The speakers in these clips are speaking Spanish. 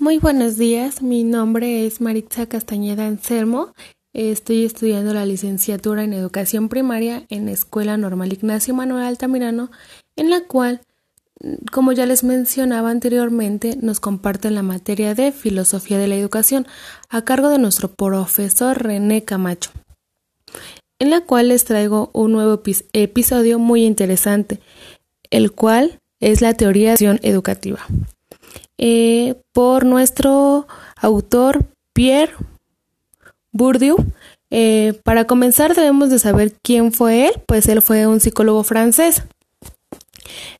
Muy buenos días, mi nombre es Maritza Castañeda Anselmo. Estoy estudiando la licenciatura en Educación Primaria en Escuela Normal Ignacio Manuel Altamirano, en la cual, como ya les mencionaba anteriormente, nos comparten la materia de Filosofía de la Educación a cargo de nuestro profesor René Camacho, en la cual les traigo un nuevo episodio muy interesante, el cual es la teoría de educativa. Eh, por nuestro autor Pierre Bourdieu. Eh, para comenzar debemos de saber quién fue él, pues él fue un psicólogo francés.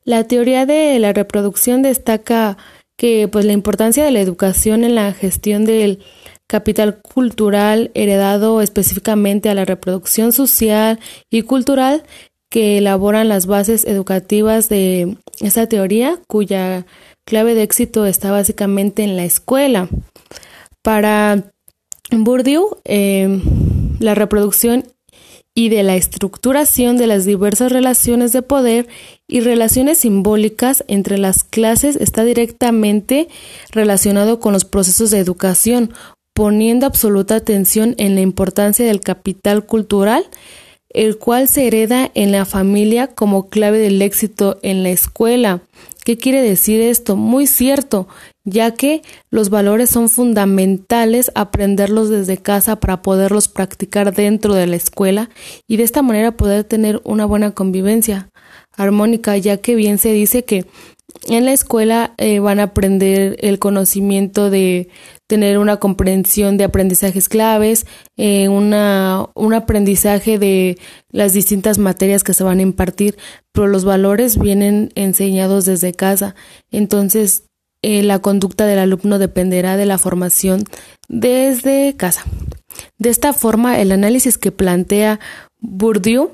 La teoría de la reproducción destaca que pues la importancia de la educación en la gestión del capital cultural heredado específicamente a la reproducción social y cultural que elaboran las bases educativas de esta teoría cuya clave de éxito está básicamente en la escuela. Para Bourdieu, eh, la reproducción y de la estructuración de las diversas relaciones de poder y relaciones simbólicas entre las clases está directamente relacionado con los procesos de educación, poniendo absoluta atención en la importancia del capital cultural, el cual se hereda en la familia como clave del éxito en la escuela. ¿Qué quiere decir esto? Muy cierto, ya que los valores son fundamentales aprenderlos desde casa para poderlos practicar dentro de la escuela y de esta manera poder tener una buena convivencia armónica, ya que bien se dice que en la escuela eh, van a aprender el conocimiento de tener una comprensión de aprendizajes claves, eh, una, un aprendizaje de las distintas materias que se van a impartir, pero los valores vienen enseñados desde casa. Entonces, eh, la conducta del alumno dependerá de la formación desde casa. De esta forma, el análisis que plantea Bourdieu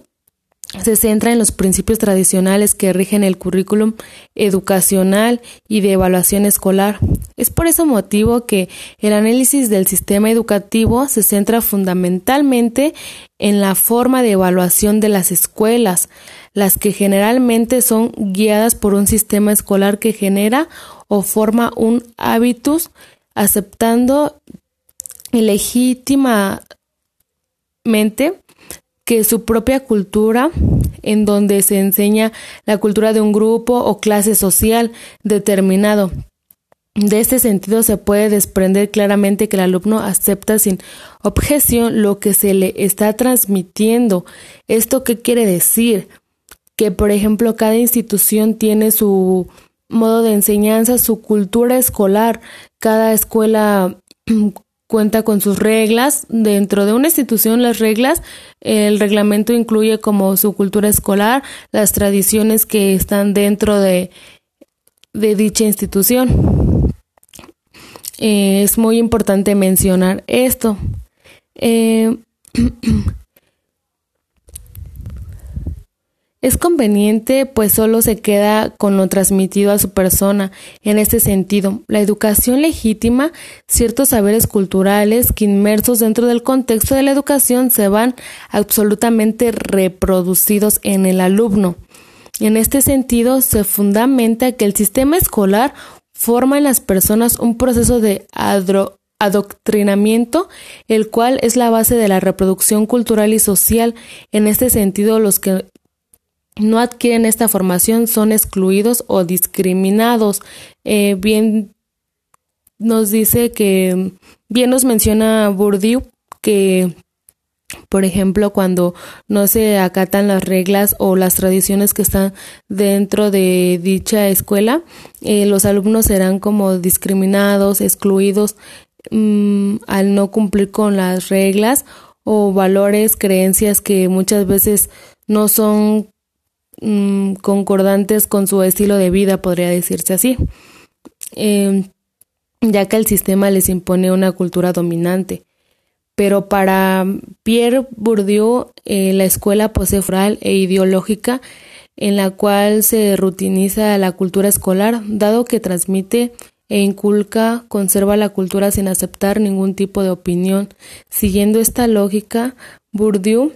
se centra en los principios tradicionales que rigen el currículum educacional y de evaluación escolar. Es por ese motivo que el análisis del sistema educativo se centra fundamentalmente en la forma de evaluación de las escuelas, las que generalmente son guiadas por un sistema escolar que genera o forma un hábitus aceptando ilegítimamente que su propia cultura, en donde se enseña la cultura de un grupo o clase social determinado. De este sentido se puede desprender claramente que el alumno acepta sin objeción lo que se le está transmitiendo. ¿Esto qué quiere decir? Que, por ejemplo, cada institución tiene su modo de enseñanza, su cultura escolar. Cada escuela cuenta con sus reglas. Dentro de una institución, las reglas, el reglamento incluye como su cultura escolar, las tradiciones que están dentro de, de dicha institución. Eh, es muy importante mencionar esto. Eh, Es conveniente, pues solo se queda con lo transmitido a su persona. En este sentido, la educación legítima, ciertos saberes culturales que inmersos dentro del contexto de la educación se van absolutamente reproducidos en el alumno. En este sentido, se fundamenta que el sistema escolar forma en las personas un proceso de adoctrinamiento, el cual es la base de la reproducción cultural y social. En este sentido, los que no adquieren esta formación son excluidos o discriminados. Eh, bien nos dice que, bien nos menciona Bourdieu que, por ejemplo, cuando no se acatan las reglas o las tradiciones que están dentro de dicha escuela, eh, los alumnos serán como discriminados, excluidos mm, al no cumplir con las reglas o valores, creencias que muchas veces no son Mm, concordantes con su estilo de vida, podría decirse así, em, ya que el sistema les impone una cultura dominante. Pero para Pierre Bourdieu, eh, la escuela posee foral e ideológica en la cual se rutiniza la cultura escolar, dado que transmite e inculca, conserva la cultura sin aceptar ningún tipo de opinión. Siguiendo esta lógica, Bourdieu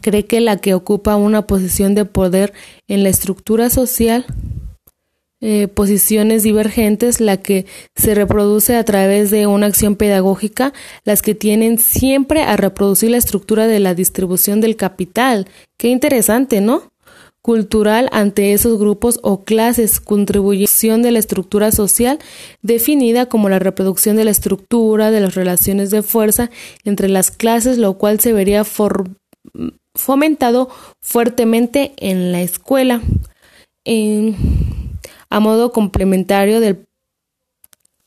cree que la que ocupa una posición de poder en la estructura social eh, posiciones divergentes, la que se reproduce a través de una acción pedagógica, las que tienen siempre a reproducir la estructura de la distribución del capital. Qué interesante, ¿no? Cultural ante esos grupos o clases, contribución de la estructura social definida como la reproducción de la estructura de las relaciones de fuerza entre las clases, lo cual se vería fomentado fuertemente en la escuela. A modo complementario del,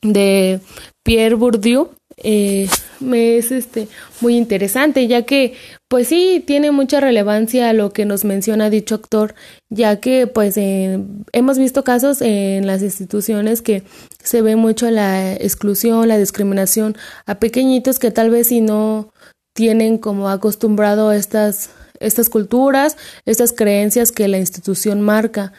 de Pierre Bourdieu. Eh, me es este muy interesante ya que pues sí tiene mucha relevancia lo que nos menciona dicho actor ya que pues hemos visto casos en las instituciones que se ve mucho la exclusión la discriminación a pequeñitos que tal vez si no tienen como acostumbrado estas estas culturas estas creencias que la institución marca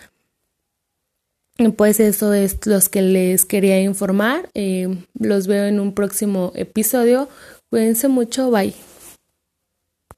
pues eso es los que les quería informar. Eh, los veo en un próximo episodio. Cuídense mucho. Bye.